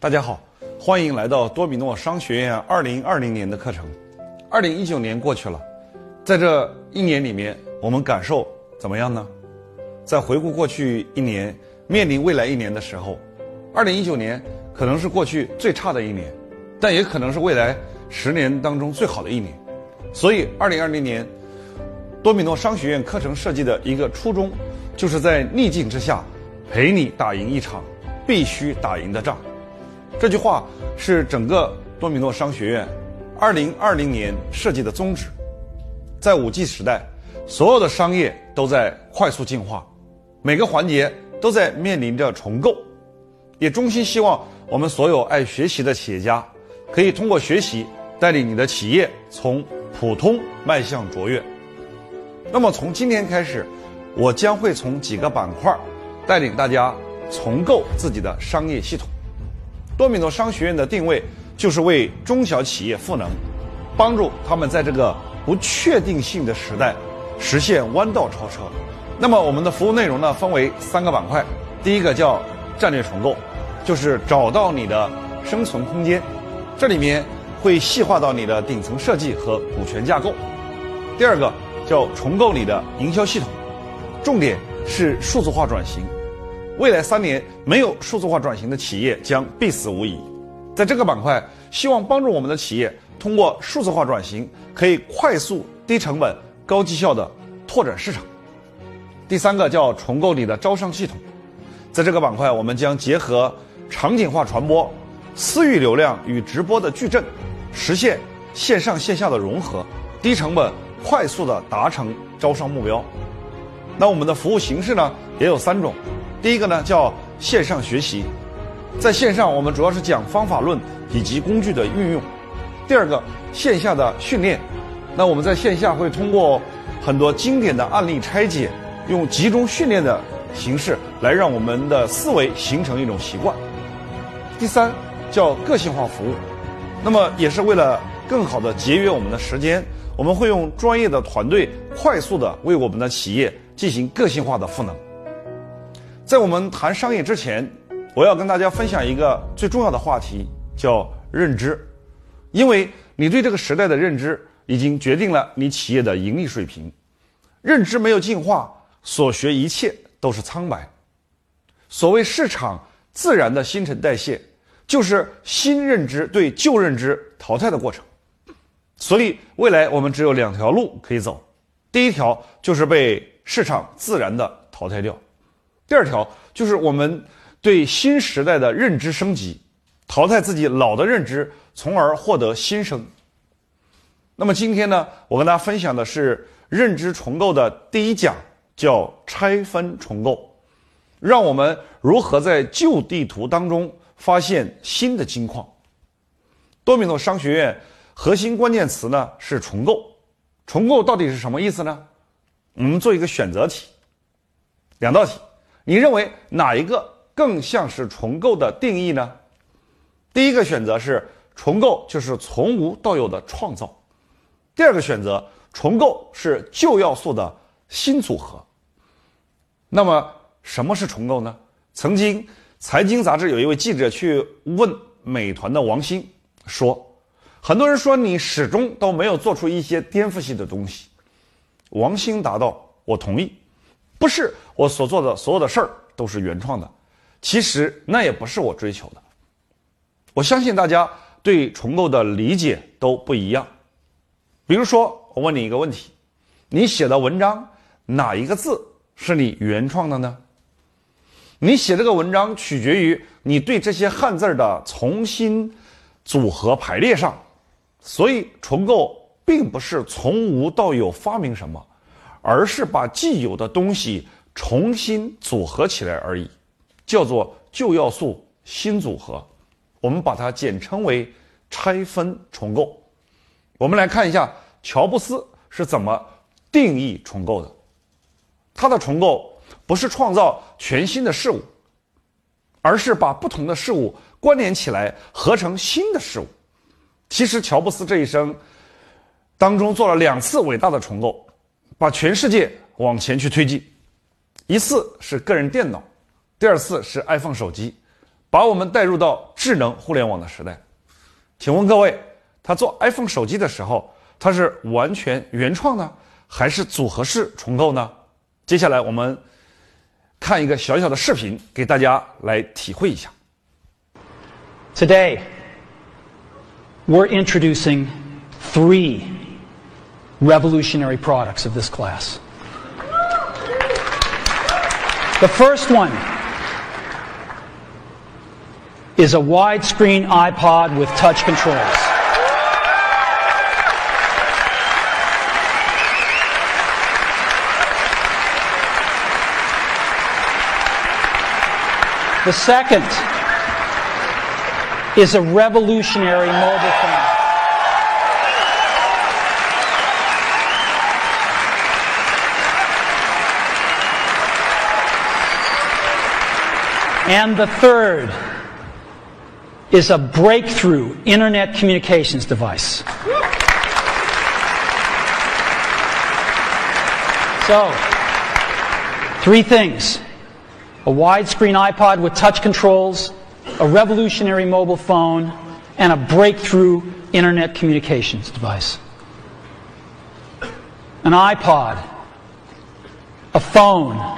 大家好，欢迎来到多米诺商学院二零二零年的课程。二零一九年过去了，在这一年里面，我们感受怎么样呢？在回顾过去一年，面临未来一年的时候，二零一九年可能是过去最差的一年，但也可能是未来十年当中最好的一年。所以，二零二零年，多米诺商学院课程设计的一个初衷，就是在逆境之下，陪你打赢一场必须打赢的仗。这句话是整个多米诺商学院二零二零年设计的宗旨。在五 G 时代，所有的商业都在快速进化，每个环节都在面临着重构。也衷心希望我们所有爱学习的企业家，可以通过学习带领你的企业从普通迈向卓越。那么从今天开始，我将会从几个板块带领大家重构自己的商业系统。多米诺商学院的定位就是为中小企业赋能，帮助他们在这个不确定性的时代实现弯道超车。那么我们的服务内容呢，分为三个板块。第一个叫战略重构，就是找到你的生存空间，这里面会细化到你的顶层设计和股权架构。第二个叫重构你的营销系统，重点是数字化转型。未来三年没有数字化转型的企业将必死无疑。在这个板块，希望帮助我们的企业通过数字化转型，可以快速、低成本、高绩效的拓展市场。第三个叫重构你的招商系统。在这个板块，我们将结合场景化传播、私域流量与直播的矩阵，实现线上线下的融合，低成本、快速的达成招商目标。那我们的服务形式呢，也有三种。第一个呢叫线上学习，在线上我们主要是讲方法论以及工具的运用。第二个线下的训练，那我们在线下会通过很多经典的案例拆解，用集中训练的形式来让我们的思维形成一种习惯。第三叫个性化服务，那么也是为了更好的节约我们的时间，我们会用专业的团队快速的为我们的企业进行个性化的赋能。在我们谈商业之前，我要跟大家分享一个最重要的话题，叫认知。因为你对这个时代的认知，已经决定了你企业的盈利水平。认知没有进化，所学一切都是苍白。所谓市场自然的新陈代谢，就是新认知对旧认知淘汰的过程。所以，未来我们只有两条路可以走。第一条就是被市场自然的淘汰掉。第二条就是我们对新时代的认知升级，淘汰自己老的认知，从而获得新生。那么今天呢，我跟大家分享的是认知重构的第一讲，叫拆分重构，让我们如何在旧地图当中发现新的金矿。多米诺商学院核心关键词呢是重构，重构到底是什么意思呢？我们做一个选择题，两道题。你认为哪一个更像是重构的定义呢？第一个选择是重构就是从无到有的创造；第二个选择重构是旧要素的新组合。那么什么是重构呢？曾经财经杂志有一位记者去问美团的王兴说：“很多人说你始终都没有做出一些颠覆性的东西。”王兴答道：“我同意。”不是我所做的所有的事儿都是原创的，其实那也不是我追求的。我相信大家对重构的理解都不一样。比如说，我问你一个问题：你写的文章哪一个字是你原创的呢？你写这个文章取决于你对这些汉字的重新组合排列上，所以重构并不是从无到有发明什么。而是把既有的东西重新组合起来而已，叫做旧要素新组合，我们把它简称为拆分重构。我们来看一下乔布斯是怎么定义重构的。他的重构不是创造全新的事物，而是把不同的事物关联起来合成新的事物。其实乔布斯这一生当中做了两次伟大的重构。把全世界往前去推进，一次是个人电脑，第二次是 iPhone 手机，把我们带入到智能互联网的时代。请问各位，他做 iPhone 手机的时候，他是完全原创呢，还是组合式重构呢？接下来我们看一个小小的视频，给大家来体会一下。Today, we're introducing three revolutionary products of this class. The first one is a widescreen iPod with touch controls. The second is a revolutionary mobile phone. And the third is a breakthrough internet communications device. So, three things a widescreen iPod with touch controls, a revolutionary mobile phone, and a breakthrough internet communications device. An iPod, a phone,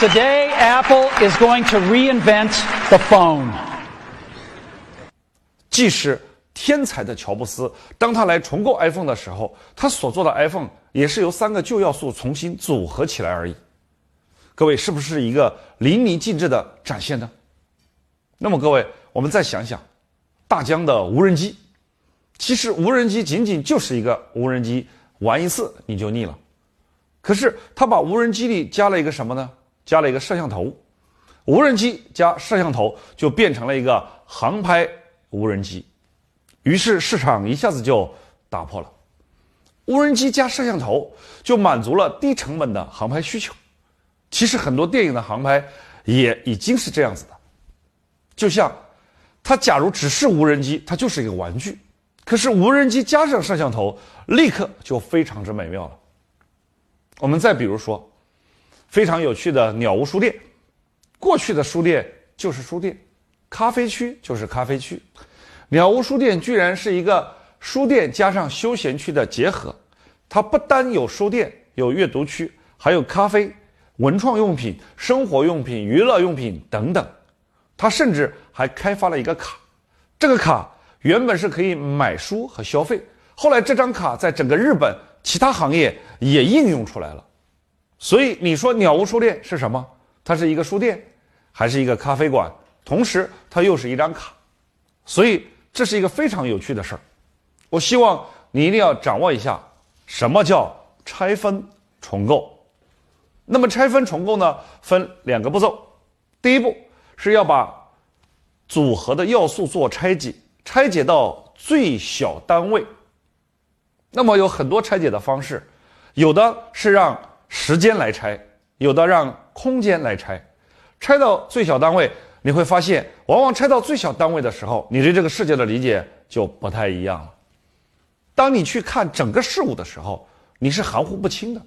today Apple is going to reinvent the phone. 即使天才的乔布斯，当他来重构 iPhone 的时候，他所做的 iPhone 也是由三个旧要素重新组合起来而已。各位，是不是一个淋漓尽致的展现呢？那么，各位，我们再想想，大疆的无人机，其实无人机仅仅就是一个无人机，玩一次你就腻了。可是，他把无人机里加了一个什么呢？加了一个摄像头，无人机加摄像头就变成了一个航拍无人机，于是市场一下子就打破了。无人机加摄像头就满足了低成本的航拍需求。其实很多电影的航拍也已经是这样子的，就像它假如只是无人机，它就是一个玩具；可是无人机加上摄像头，立刻就非常之美妙了。我们再比如说，非常有趣的鸟屋书店，过去的书店就是书店，咖啡区就是咖啡区，鸟屋书店居然是一个书店加上休闲区的结合，它不单有书店、有阅读区，还有咖啡。文创用品、生活用品、娱乐用品等等，它甚至还开发了一个卡。这个卡原本是可以买书和消费，后来这张卡在整个日本其他行业也应用出来了。所以你说鸟屋书店是什么？它是一个书店，还是一个咖啡馆？同时，它又是一张卡。所以这是一个非常有趣的事儿。我希望你一定要掌握一下什么叫拆分重构。那么拆分重构呢，分两个步骤。第一步是要把组合的要素做拆解，拆解到最小单位。那么有很多拆解的方式，有的是让时间来拆，有的让空间来拆。拆到最小单位，你会发现，往往拆到最小单位的时候，你对这个世界的理解就不太一样了。当你去看整个事物的时候，你是含糊不清的。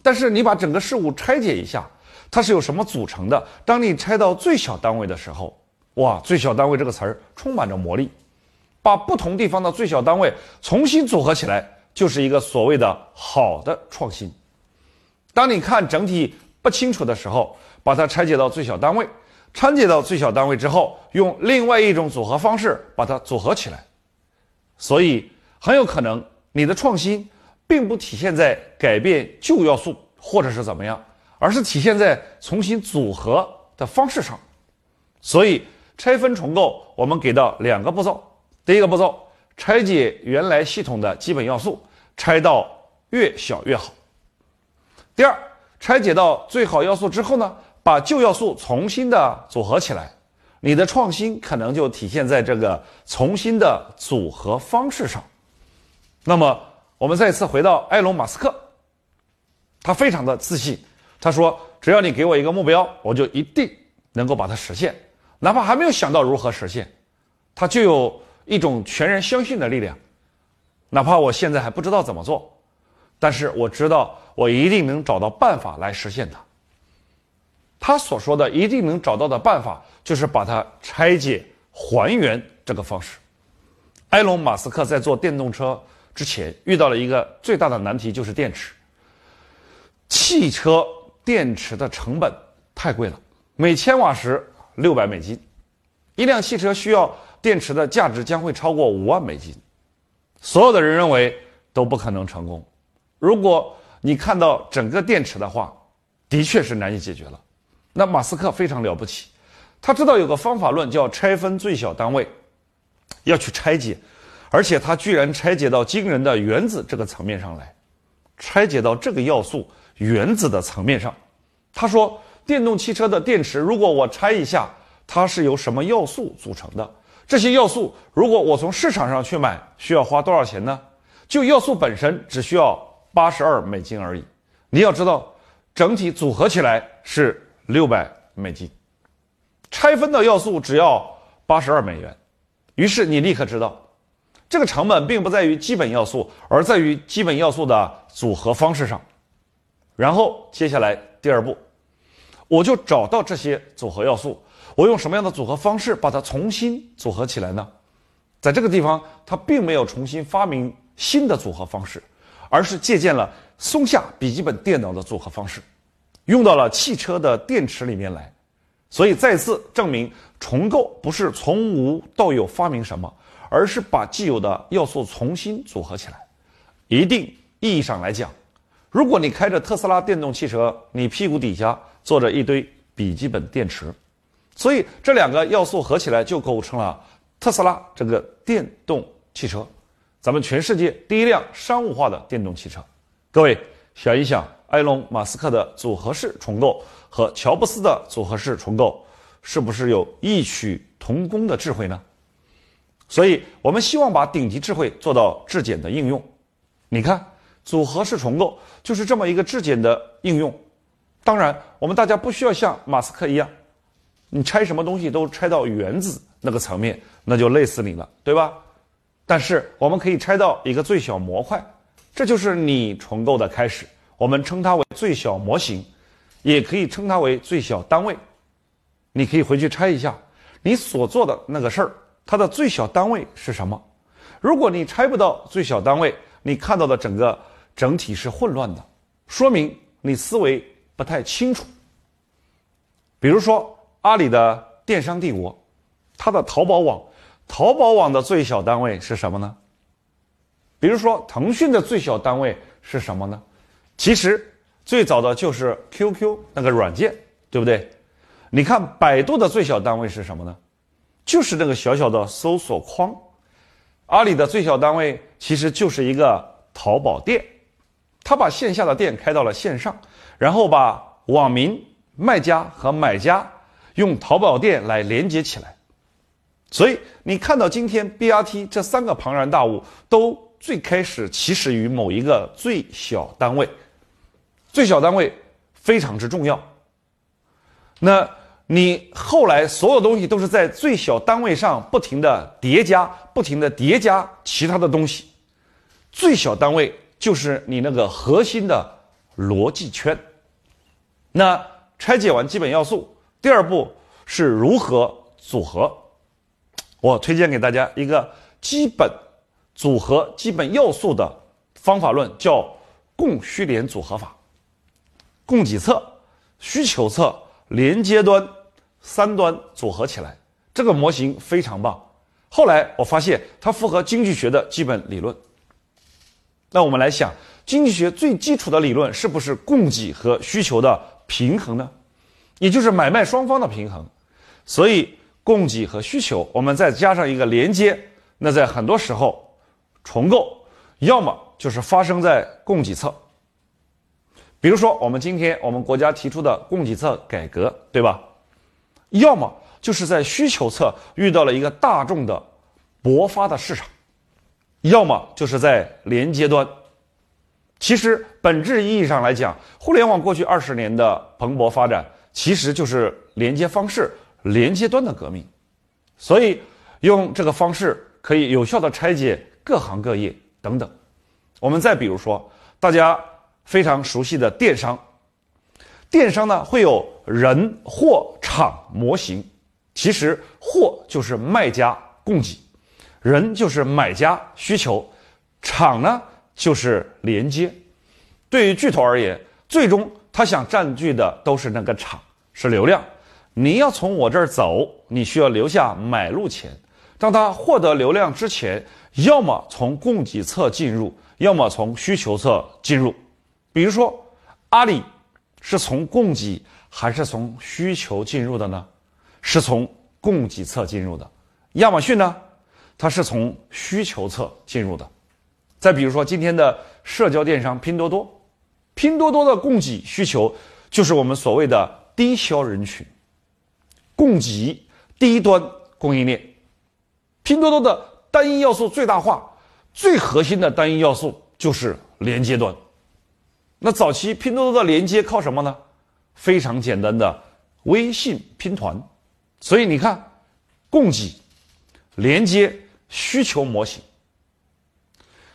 但是你把整个事物拆解一下，它是由什么组成的？当你拆到最小单位的时候，哇，最小单位这个词儿充满着魔力，把不同地方的最小单位重新组合起来，就是一个所谓的好的创新。当你看整体不清楚的时候，把它拆解到最小单位，拆解到最小单位之后，用另外一种组合方式把它组合起来，所以很有可能你的创新。并不体现在改变旧要素或者是怎么样，而是体现在重新组合的方式上。所以拆分重构，我们给到两个步骤：第一个步骤，拆解原来系统的基本要素，拆到越小越好；第二，拆解到最好要素之后呢，把旧要素重新的组合起来，你的创新可能就体现在这个重新的组合方式上。那么，我们再次回到埃隆·马斯克，他非常的自信，他说：“只要你给我一个目标，我就一定能够把它实现，哪怕还没有想到如何实现，他就有一种全然相信的力量。哪怕我现在还不知道怎么做，但是我知道我一定能找到办法来实现它。”他所说的一定能找到的办法，就是把它拆解还原这个方式。埃隆·马斯克在做电动车之前遇到了一个最大的难题，就是电池。汽车电池的成本太贵了，每千瓦时六百美金，一辆汽车需要电池的价值将会超过五万美金。所有的人认为都不可能成功。如果你看到整个电池的话，的确是难以解决了。那马斯克非常了不起，他知道有个方法论叫拆分最小单位，要去拆解，而且他居然拆解到惊人的原子这个层面上来，拆解到这个要素原子的层面上。他说，电动汽车的电池，如果我拆一下，它是由什么要素组成的？这些要素，如果我从市场上去买，需要花多少钱呢？就要素本身只需要八十二美金而已。你要知道，整体组合起来是。六百美金，拆分的要素只要八十二美元，于是你立刻知道，这个成本并不在于基本要素，而在于基本要素的组合方式上。然后接下来第二步，我就找到这些组合要素，我用什么样的组合方式把它重新组合起来呢？在这个地方，他并没有重新发明新的组合方式，而是借鉴了松下笔记本电脑的组合方式。用到了汽车的电池里面来，所以再次证明重构不是从无到有发明什么，而是把既有的要素重新组合起来。一定意义上来讲，如果你开着特斯拉电动汽车，你屁股底下坐着一堆笔记本电池，所以这两个要素合起来就构成了特斯拉这个电动汽车，咱们全世界第一辆商务化的电动汽车。各位想一想。埃隆·马斯克的组合式重构和乔布斯的组合式重构，是不是有异曲同工的智慧呢？所以，我们希望把顶级智慧做到质简的应用。你看，组合式重构就是这么一个质简的应用。当然，我们大家不需要像马斯克一样，你拆什么东西都拆到原子那个层面，那就累死你了，对吧？但是，我们可以拆到一个最小模块，这就是你重构的开始。我们称它为最小模型，也可以称它为最小单位。你可以回去拆一下，你所做的那个事儿，它的最小单位是什么？如果你拆不到最小单位，你看到的整个整体是混乱的，说明你思维不太清楚。比如说阿里的电商帝国，它的淘宝网，淘宝网的最小单位是什么呢？比如说腾讯的最小单位是什么呢？其实最早的就是 QQ 那个软件，对不对？你看百度的最小单位是什么呢？就是那个小小的搜索框。阿里的最小单位其实就是一个淘宝店，他把线下的店开到了线上，然后把网民、卖家和买家用淘宝店来连接起来。所以你看到今天 BRT 这三个庞然大物，都最开始起始于某一个最小单位。最小单位非常之重要。那你后来所有东西都是在最小单位上不停的叠加，不停的叠加其他的东西。最小单位就是你那个核心的逻辑圈。那拆解完基本要素，第二步是如何组合。我推荐给大家一个基本组合基本要素的方法论，叫供需联组合法。供给侧、需求侧、连接端三端组合起来，这个模型非常棒。后来我发现它符合经济学的基本理论。那我们来想，经济学最基础的理论是不是供给和需求的平衡呢？也就是买卖双方的平衡。所以供给和需求，我们再加上一个连接，那在很多时候重构，要么就是发生在供给侧。比如说，我们今天我们国家提出的供给侧改革，对吧？要么就是在需求侧遇到了一个大众的勃发的市场，要么就是在连接端。其实本质意义上来讲，互联网过去二十年的蓬勃发展，其实就是连接方式、连接端的革命。所以用这个方式可以有效的拆解各行各业等等。我们再比如说，大家非常熟悉的电商，电商呢会有人、货、场、模型。其实货就是卖家供给，人就是买家需求，场呢？就是连接，对于巨头而言，最终他想占据的都是那个场，是流量。你要从我这儿走，你需要留下买路钱。当他获得流量之前，要么从供给侧进入，要么从需求侧进入。比如说，阿里是从供给还是从需求进入的呢？是从供给侧进入的。亚马逊呢？它是从需求侧进入的。再比如说，今天的社交电商拼多多，拼多多的供给需求就是我们所谓的低销人群，供给低端供应链。拼多多的单一要素最大化，最核心的单一要素就是连接端。那早期拼多多的连接靠什么呢？非常简单的微信拼团。所以你看，供给、连接、需求模型。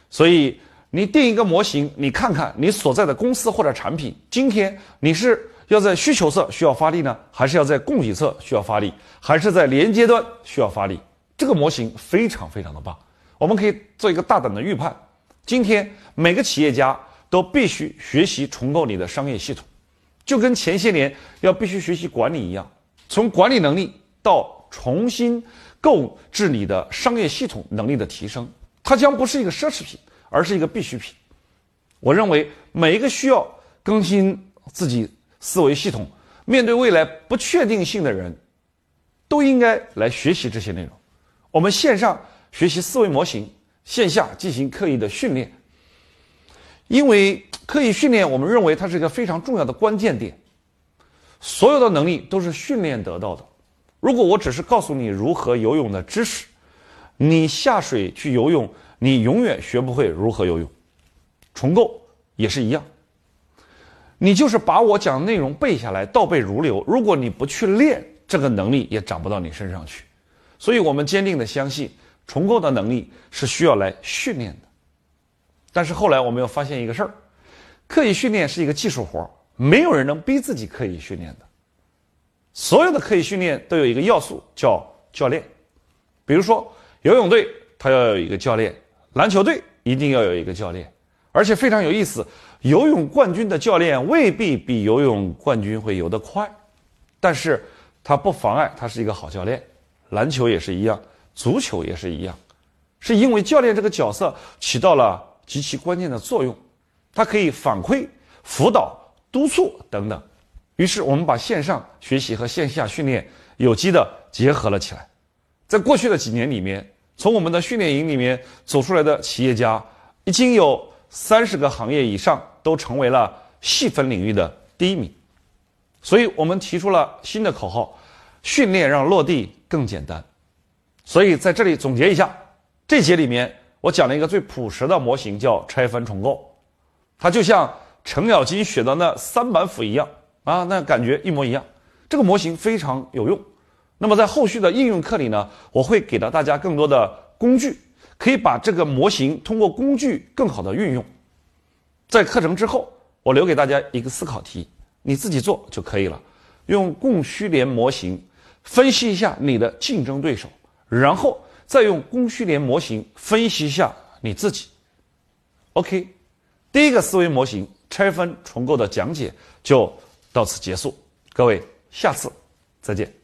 所以你定一个模型，你看看你所在的公司或者产品，今天你是要在需求侧需要发力呢，还是要在供给侧需要发力，还是在连接端需要发力？这个模型非常非常的棒，我们可以做一个大胆的预判：今天每个企业家都必须学习重构你的商业系统，就跟前些年要必须学习管理一样，从管理能力到重新购置你的商业系统能力的提升。它将不是一个奢侈品，而是一个必需品。我认为每一个需要更新自己思维系统、面对未来不确定性的人，都应该来学习这些内容。我们线上学习思维模型，线下进行刻意的训练。因为刻意训练，我们认为它是一个非常重要的关键点。所有的能力都是训练得到的。如果我只是告诉你如何游泳的知识，你下水去游泳，你永远学不会如何游泳。重构也是一样，你就是把我讲的内容背下来，倒背如流。如果你不去练，这个能力也长不到你身上去。所以我们坚定的相信，重构的能力是需要来训练的。但是后来我们又发现一个事儿：刻意训练是一个技术活儿，没有人能逼自己刻意训练的。所有的刻意训练都有一个要素叫教练，比如说。游泳队他要有一个教练，篮球队一定要有一个教练，而且非常有意思，游泳冠军的教练未必比游泳冠军会游得快，但是他不妨碍他是一个好教练。篮球也是一样，足球也是一样，是因为教练这个角色起到了极其关键的作用，他可以反馈、辅导、督促等等。于是我们把线上学习和线下训练有机的结合了起来，在过去的几年里面。从我们的训练营里面走出来的企业家，已经有三十个行业以上都成为了细分领域的第一名。所以我们提出了新的口号：训练让落地更简单。所以在这里总结一下，这节里面我讲了一个最朴实的模型，叫拆分重构。它就像程咬金学的那三板斧一样啊，那感觉一模一样。这个模型非常有用。那么在后续的应用课里呢，我会给到大家更多的工具，可以把这个模型通过工具更好的运用。在课程之后，我留给大家一个思考题，你自己做就可以了。用供需联模型分析一下你的竞争对手，然后再用供需联模型分析一下你自己。OK，第一个思维模型拆分重构的讲解就到此结束，各位下次再见。